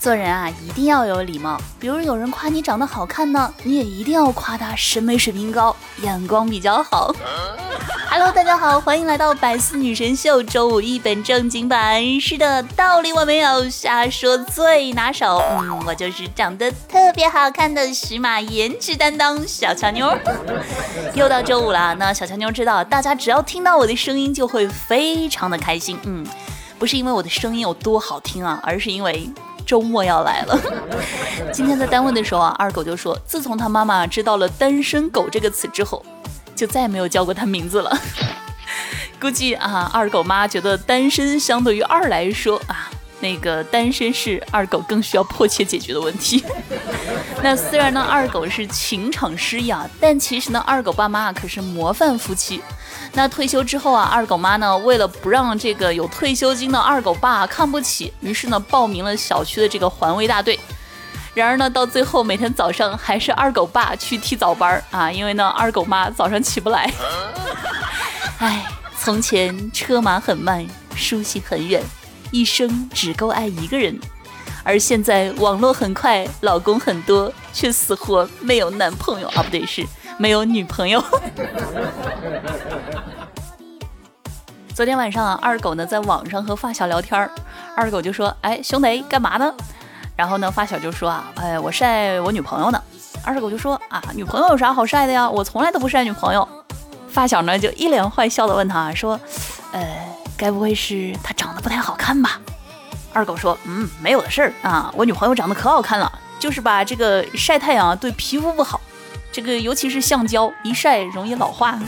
做人啊，一定要有礼貌。比如有人夸你长得好看呢，你也一定要夸他审美水平高，眼光比较好。Hello，大家好，欢迎来到百思女神秀周五一本正经版。是的，道理我没有，瞎说最拿手。嗯，我就是长得特别好看的时马颜值担当小乔妞。又到周五了，那小乔妞知道，大家只要听到我的声音就会非常的开心。嗯，不是因为我的声音有多好听啊，而是因为。周末要来了，今天在单位的时候啊，二狗就说，自从他妈妈知道了“单身狗”这个词之后，就再也没有叫过他名字了。估计啊，二狗妈觉得单身相对于二来说啊，那个单身是二狗更需要迫切解决的问题。那虽然呢，二狗是情场失意啊，但其实呢，二狗爸妈可是模范夫妻。那退休之后啊，二狗妈呢，为了不让这个有退休金的二狗爸看不起，于是呢，报名了小区的这个环卫大队。然而呢，到最后每天早上还是二狗爸去替早班啊，因为呢，二狗妈早上起不来。哎，从前车马很慢，书信很远，一生只够爱一个人；而现在网络很快，老公很多，却死活没有男朋友啊，不对是。没有女朋友。昨天晚上啊，二狗呢在网上和发小聊天儿，二狗就说：“哎，兄弟，干嘛呢？”然后呢，发小就说：“啊，哎，我晒我女朋友呢。”二狗就说：“啊，女朋友有啥好晒的呀？我从来都不晒女朋友。”发小呢就一脸坏笑的问他说：“呃，该不会是她长得不太好看吧？”二狗说：“嗯，没有的事儿啊，我女朋友长得可好看了，就是吧这个晒太阳对皮肤不好。”这个尤其是橡胶，一晒容易老化。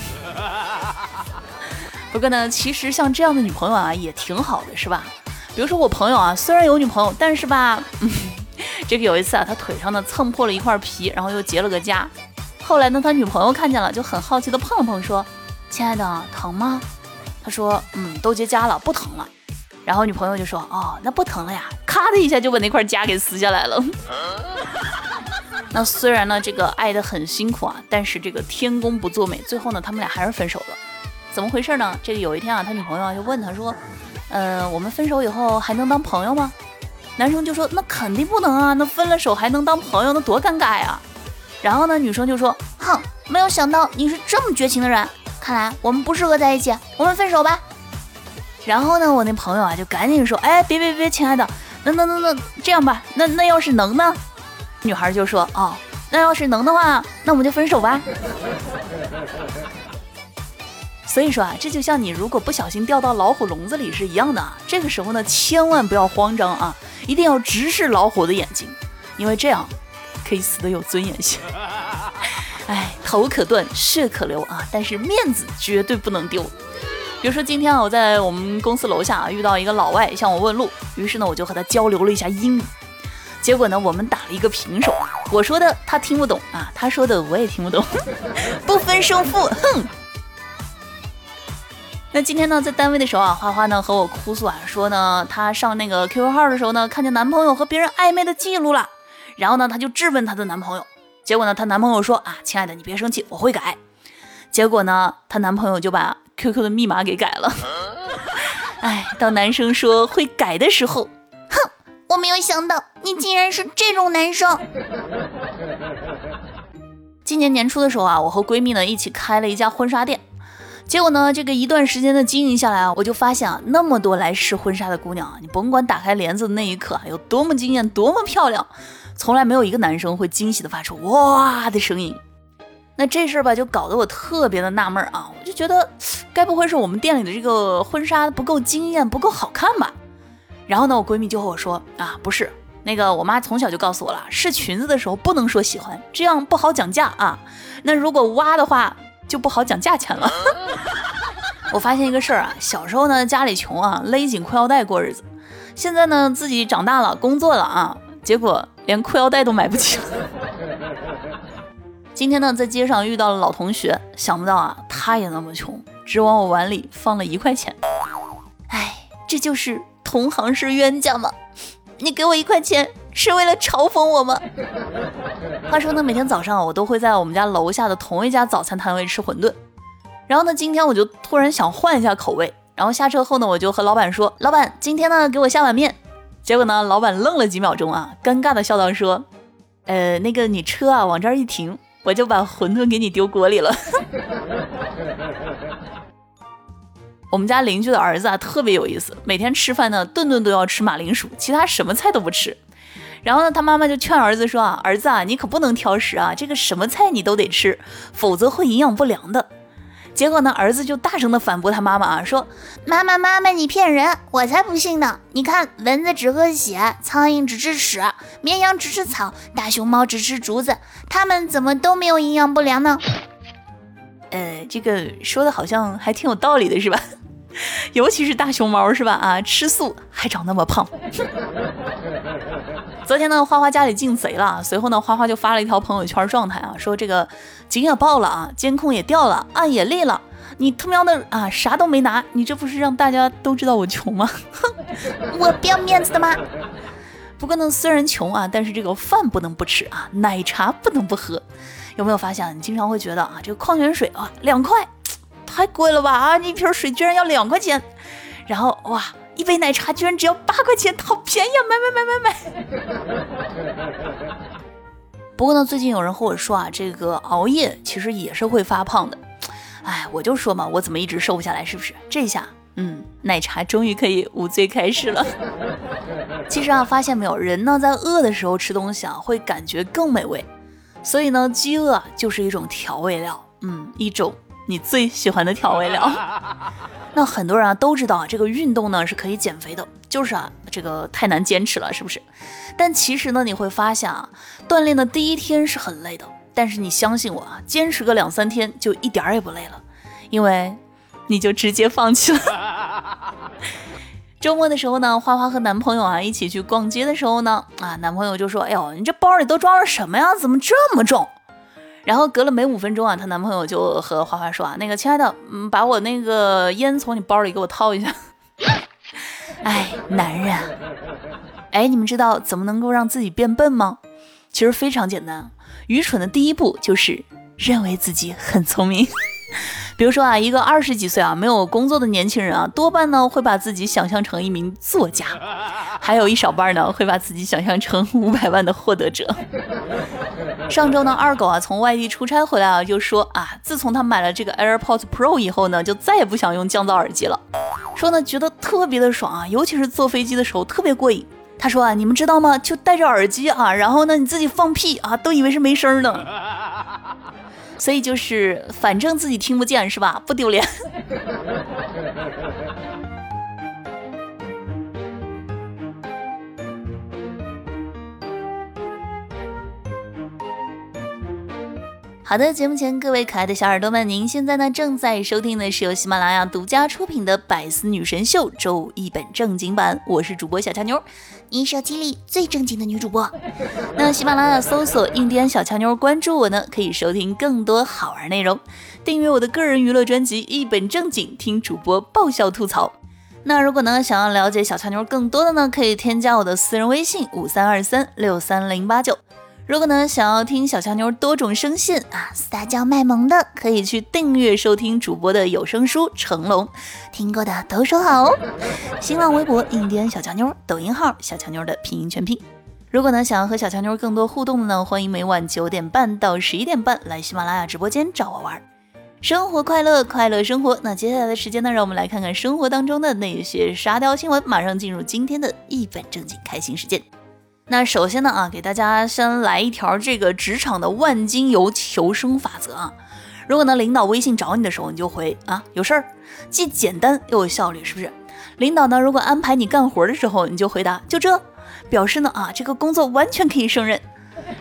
不过呢，其实像这样的女朋友啊，也挺好的，是吧？比如说我朋友啊，虽然有女朋友，但是吧，这个有一次啊，他腿上呢蹭破了一块皮，然后又结了个痂。后来呢，他女朋友看见了，就很好奇的碰了碰，说：“亲爱的，疼吗？”他说：“嗯，都结痂了，不疼了。”然后女朋友就说：“哦，那不疼了呀。”咔的一下就把那块痂给撕下来了。那虽然呢，这个爱的很辛苦啊，但是这个天公不作美，最后呢，他们俩还是分手了。怎么回事呢？这个有一天啊，他女朋友啊就问他说：“呃，我们分手以后还能当朋友吗？”男生就说：“那肯定不能啊，那分了手还能当朋友，那多尴尬呀。”然后呢，女生就说：“哼，没有想到你是这么绝情的人，看来我们不适合在一起，我们分手吧。”然后呢，我那朋友啊就赶紧说：“哎，别别别，亲爱的，那那那那这样吧，那那要是能呢？”女孩就说：“哦，那要是能的话，那我们就分手吧。”所以说啊，这就像你如果不小心掉到老虎笼子里是一样的啊。这个时候呢，千万不要慌张啊，一定要直视老虎的眼睛，因为这样可以死的有尊严些。头可断，血可流啊，但是面子绝对不能丢。比如说今天啊，我在我们公司楼下啊遇到一个老外向我问路，于是呢，我就和他交流了一下英语。结果呢，我们打了一个平手。我说的他听不懂啊，他说的我也听不懂，不分胜负。哼。那今天呢，在单位的时候啊，花花呢和我哭诉啊，说呢，她上那个 QQ 号的时候呢，看见男朋友和别人暧昧的记录了。然后呢，她就质问她的男朋友。结果呢，她男朋友说啊，亲爱的，你别生气，我会改。结果呢，她男朋友就把 QQ 的密码给改了。哎，当男生说会改的时候。哼我没有想到你竟然是这种男生。今年年初的时候啊，我和闺蜜呢一起开了一家婚纱店，结果呢，这个一段时间的经营下来啊，我就发现啊，那么多来试婚纱的姑娘啊，你甭管打开帘子的那一刻有多么惊艳、多么漂亮，从来没有一个男生会惊喜的发出哇的声音。那这事儿吧，就搞得我特别的纳闷啊，我就觉得，该不会是我们店里的这个婚纱不够惊艳、不够好看吧？然后呢，我闺蜜就和我说啊，不是那个，我妈从小就告诉我了，试裙子的时候不能说喜欢，这样不好讲价啊。那如果挖的话，就不好讲价钱了。我发现一个事儿啊，小时候呢家里穷啊，勒紧裤腰带过日子，现在呢自己长大了，工作了啊，结果连裤腰带都买不起了。今天呢，在街上遇到了老同学，想不到啊，他也那么穷，只往我碗里放了一块钱。哎，这就是同行是冤家吗？你给我一块钱是为了嘲讽我吗？话说呢，每天早上我都会在我们家楼下的同一家早餐摊位吃馄饨。然后呢，今天我就突然想换一下口味，然后下车后呢，我就和老板说：“老板，今天呢给我下碗面。”结果呢，老板愣了几秒钟啊，尴尬的笑道说：“呃，那个你车啊往这儿一停。”我就把馄饨给你丢锅里了。我们家邻居的儿子啊，特别有意思，每天吃饭呢，顿顿都要吃马铃薯，其他什么菜都不吃。然后呢，他妈妈就劝儿子说啊，儿子啊，你可不能挑食啊，这个什么菜你都得吃，否则会营养不良的。结果呢，儿子就大声的反驳他妈妈啊，说：“妈妈妈妈，你骗人，我才不信呢！你看，蚊子只喝血，苍蝇只吃屎，绵羊只吃草，大熊猫只吃竹子，它们怎么都没有营养不良呢？”呃，这个说的好像还挺有道理的，是吧？尤其是大熊猫，是吧？啊，吃素还长那么胖。昨天呢，花花家里进贼了，随后呢，花花就发了一条朋友圈状态啊，说这个警也报了啊，监控也掉了，案也立了，你他喵的啊，啥都没拿，你这不是让大家都知道我穷吗？哼，我不要面子的吗？不过呢，虽然穷啊，但是这个饭不能不吃啊，奶茶不能不喝。有没有发现，你经常会觉得啊，这个矿泉水啊，两块。太贵了吧啊！一瓶水居然要两块钱，然后哇，一杯奶茶居然只要八块钱，好便宜啊！买买买买买！不过呢，最近有人和我说啊，这个熬夜其实也是会发胖的。哎，我就说嘛，我怎么一直瘦不下来？是不是？这下，嗯，奶茶终于可以无罪开始了。其实啊，发现没有，人呢在饿的时候吃东西啊，会感觉更美味。所以呢，饥饿就是一种调味料，嗯，一种。你最喜欢的调味料，那很多人啊都知道啊，这个运动呢是可以减肥的，就是啊这个太难坚持了，是不是？但其实呢，你会发现啊，锻炼的第一天是很累的，但是你相信我啊，坚持个两三天就一点儿也不累了，因为你就直接放弃了。周末的时候呢，花花和男朋友啊一起去逛街的时候呢，啊男朋友就说：“哎呦，你这包里都装了什么呀？怎么这么重？”然后隔了没五分钟啊，她男朋友就和花花说啊，那个亲爱的，嗯，把我那个烟从你包里给我掏一下。哎，男人，哎，你们知道怎么能够让自己变笨吗？其实非常简单，愚蠢的第一步就是认为自己很聪明。比如说啊，一个二十几岁啊没有工作的年轻人啊，多半呢会把自己想象成一名作家，还有一少半呢会把自己想象成五百万的获得者。上周呢，二狗啊从外地出差回来啊，就说啊，自从他买了这个 AirPods Pro 以后呢，就再也不想用降噪耳机了，说呢觉得特别的爽啊，尤其是坐飞机的时候特别过瘾。他说啊，你们知道吗？就戴着耳机啊，然后呢你自己放屁啊，都以为是没声呢。所以就是，反正自己听不见是吧？不丢脸。好的，节目前各位可爱的小耳朵们，您现在呢正在收听的是由喜马拉雅独家出品的《百思女神秀》周五一本正经版，我是主播小乔妞，你手机里最正经的女主播。那喜马拉雅搜索“印第安小乔妞”，关注我呢，可以收听更多好玩内容，订阅我的个人娱乐专辑《一本正经》，听主播爆笑吐槽。那如果呢想要了解小乔妞更多的呢，可以添加我的私人微信五三二三六三零八九。如果呢想要听小强妞多种声线啊撒娇卖萌的，可以去订阅收听主播的有声书《成龙》，听过的都说好哦。新浪微博印第安小强妞，抖音号小强妞的拼音全拼。如果呢想要和小强妞更多互动的呢，欢迎每晚九点半到十一点半来喜马拉雅直播间找我玩。生活快乐，快乐生活。那接下来的时间呢，让我们来看看生活当中的那些沙雕新闻。马上进入今天的一本正经开心时间。那首先呢啊，给大家先来一条这个职场的万金油求生法则啊。如果呢领导微信找你的时候，你就回啊有事儿，既简单又有效率，是不是？领导呢如果安排你干活的时候，你就回答就这，表示呢啊这个工作完全可以胜任。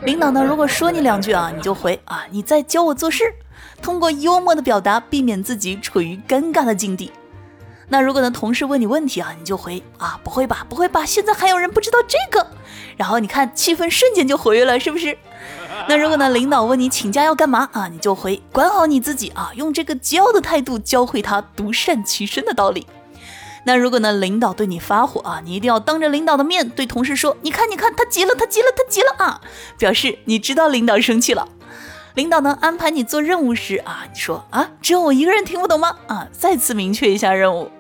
领导呢如果说你两句啊，你就回啊你在教我做事，通过幽默的表达避免自己处于尴尬的境地。那如果呢同事问你问题啊，你就回啊不会吧不会吧，现在还有人不知道这个。然后你看气氛瞬间就活跃了，是不是？那如果呢，领导问你请假要干嘛啊，你就回管好你自己啊，用这个桀骜的态度教会他独善其身的道理。那如果呢，领导对你发火啊，你一定要当着领导的面对同事说，你看，你看他急了，他急了，他急了啊，表示你知道领导生气了。领导呢安排你做任务时啊，你说啊，只有我一个人听不懂吗？啊，再次明确一下任务。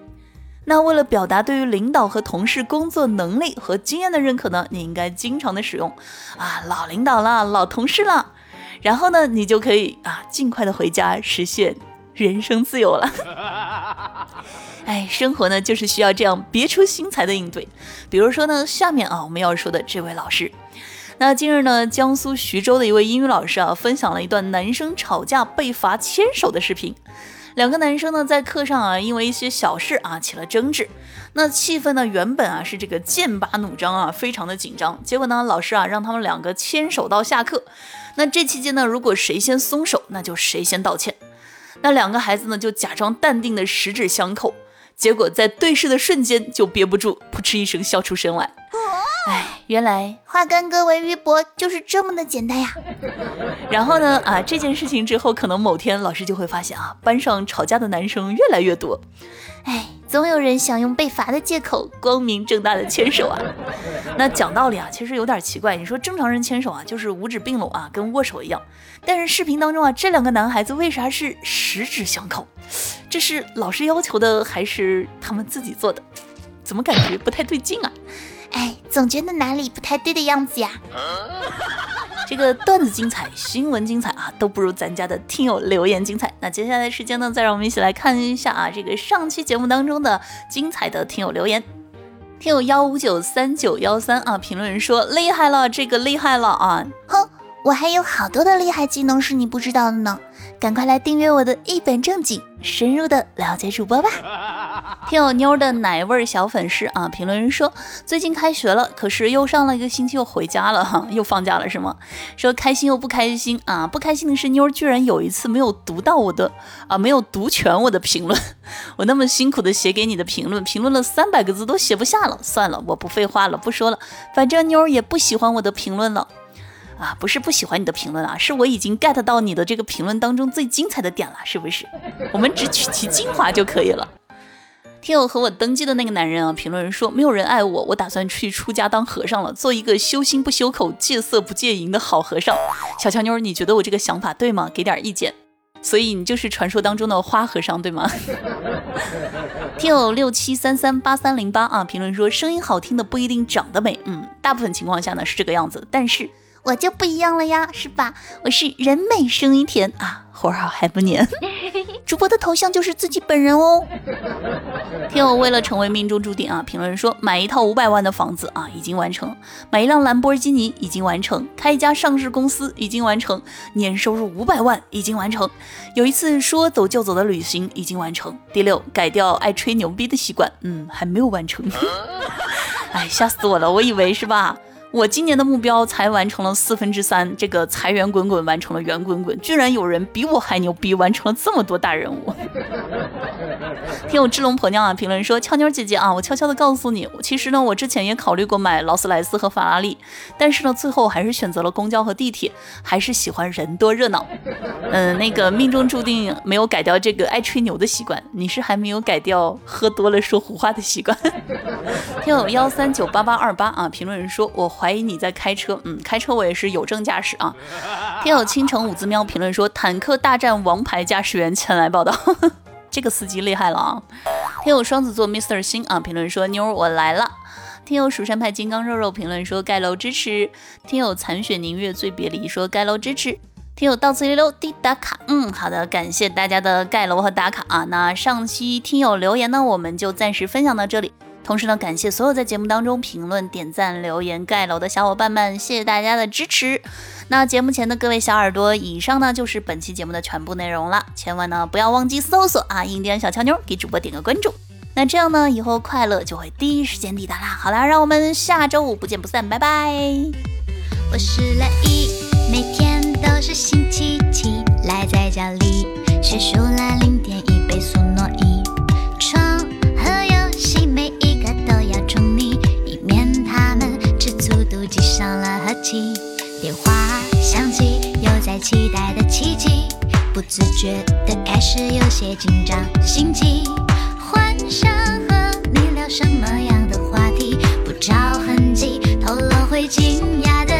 那为了表达对于领导和同事工作能力和经验的认可呢，你应该经常的使用啊，老领导了，老同事了，然后呢，你就可以啊，尽快的回家实现人生自由了。哎，生活呢就是需要这样别出心裁的应对。比如说呢，下面啊我们要说的这位老师，那近日呢，江苏徐州的一位英语老师啊，分享了一段男生吵架被罚牵手的视频。两个男生呢，在课上啊，因为一些小事啊起了争执，那气氛呢原本啊是这个剑拔弩张啊，非常的紧张。结果呢，老师啊让他们两个牵手到下课。那这期间呢，如果谁先松手，那就谁先道歉。那两个孩子呢就假装淡定的十指相扣，结果在对视的瞬间就憋不住，噗嗤一声笑出声来。哎，原来化干戈为玉帛就是这么的简单呀！然后呢，啊，这件事情之后，可能某天老师就会发现啊，班上吵架的男生越来越多。哎，总有人想用被罚的借口光明正大的牵手啊。那讲道理啊，其实有点奇怪。你说正常人牵手啊，就是五指并拢啊，跟握手一样。但是视频当中啊，这两个男孩子为啥是十指相扣？这是老师要求的，还是他们自己做的？怎么感觉不太对劲啊？哎，总觉得哪里不太对的样子呀。这个段子精彩，新闻精彩啊，都不如咱家的听友留言精彩。那接下来时间呢，再让我们一起来看一下啊，这个上期节目当中的精彩的听友留言。听友幺五九三九幺三啊，评论说厉害了，这个厉害了啊！哼，我还有好多的厉害技能是你不知道的呢，赶快来订阅我的一本正经、深入的了解主播吧。听友妞儿的奶味小粉丝啊，评论人说最近开学了，可是又上了一个星期又回家了哈，又放假了是吗？说开心又不开心啊，不开心的是妞儿居然有一次没有读到我的啊，没有读全我的评论，我那么辛苦的写给你的评论，评论了三百个字都写不下了，算了，我不废话了，不说了，反正妞儿也不喜欢我的评论了啊，不是不喜欢你的评论啊，是我已经 get 到你的这个评论当中最精彩的点了，是不是？我们只取其精华就可以了。听友和我登记的那个男人啊，评论说没有人爱我，我打算去出家当和尚了，做一个修心不修口、戒色不戒淫的好和尚。小乔妞，你觉得我这个想法对吗？给点意见。所以你就是传说当中的花和尚对吗？听友六七三三八三零八啊，评论说声音好听的不一定长得美，嗯，大部分情况下呢是这个样子，但是我就不一样了呀，是吧？我是人美声音甜啊，活好还不粘。主播的头像就是自己本人哦。听友为了成为命中注定啊，评论说买一套五百万的房子啊已经完成，买一辆兰博基尼已经完成，开一家上市公司已经完成，年收入五百万已经完成，有一次说走就走的旅行已经完成。第六，改掉爱吹牛逼的习惯，嗯，还没有完成。哎，吓死我了，我以为是吧？我今年的目标才完成了四分之三，这个财源滚滚完成了圆滚滚，居然有人比我还牛逼，完成了这么多大任务。听我智龙婆娘啊评论说，俏妞姐姐啊，我悄悄的告诉你，其实呢，我之前也考虑过买劳斯莱斯和法拉利，但是呢，最后还是选择了公交和地铁，还是喜欢人多热闹。嗯，那个命中注定没有改掉这个爱吹牛的习惯，你是还没有改掉喝多了说胡话的习惯。听友幺三九八八二八啊，评论人说，我。怀疑你在开车，嗯，开车我也是有证驾驶啊。听友倾城五字喵评论说，坦克大战王牌驾驶员前来报道，这个司机厉害了啊。听友双子座 Mr 星啊评论说，妞儿我来了。听友蜀山派金刚肉肉评论说，盖楼支持。听友残雪凝月醉别离说，盖楼支持。听友倒刺溜溜滴打卡，嗯，好的，感谢大家的盖楼和打卡啊。那上期听友留言呢，我们就暂时分享到这里。同时呢，感谢所有在节目当中评论、点赞、留言、盖楼的小伙伴们，谢谢大家的支持。那节目前的各位小耳朵，以上呢就是本期节目的全部内容了。千万呢不要忘记搜索啊，印第安小乔妞，给主播点个关注。那这样呢，以后快乐就会第一时间抵达啦。好啦，让我们下周五不见不散，拜拜。我是乐意，每天都是星期七，赖在家里学数来和气电话响起又在期待的奇迹。不自觉的开始有些紧张心悸。幻想和你聊什么样的话题？不着痕迹透露会惊讶的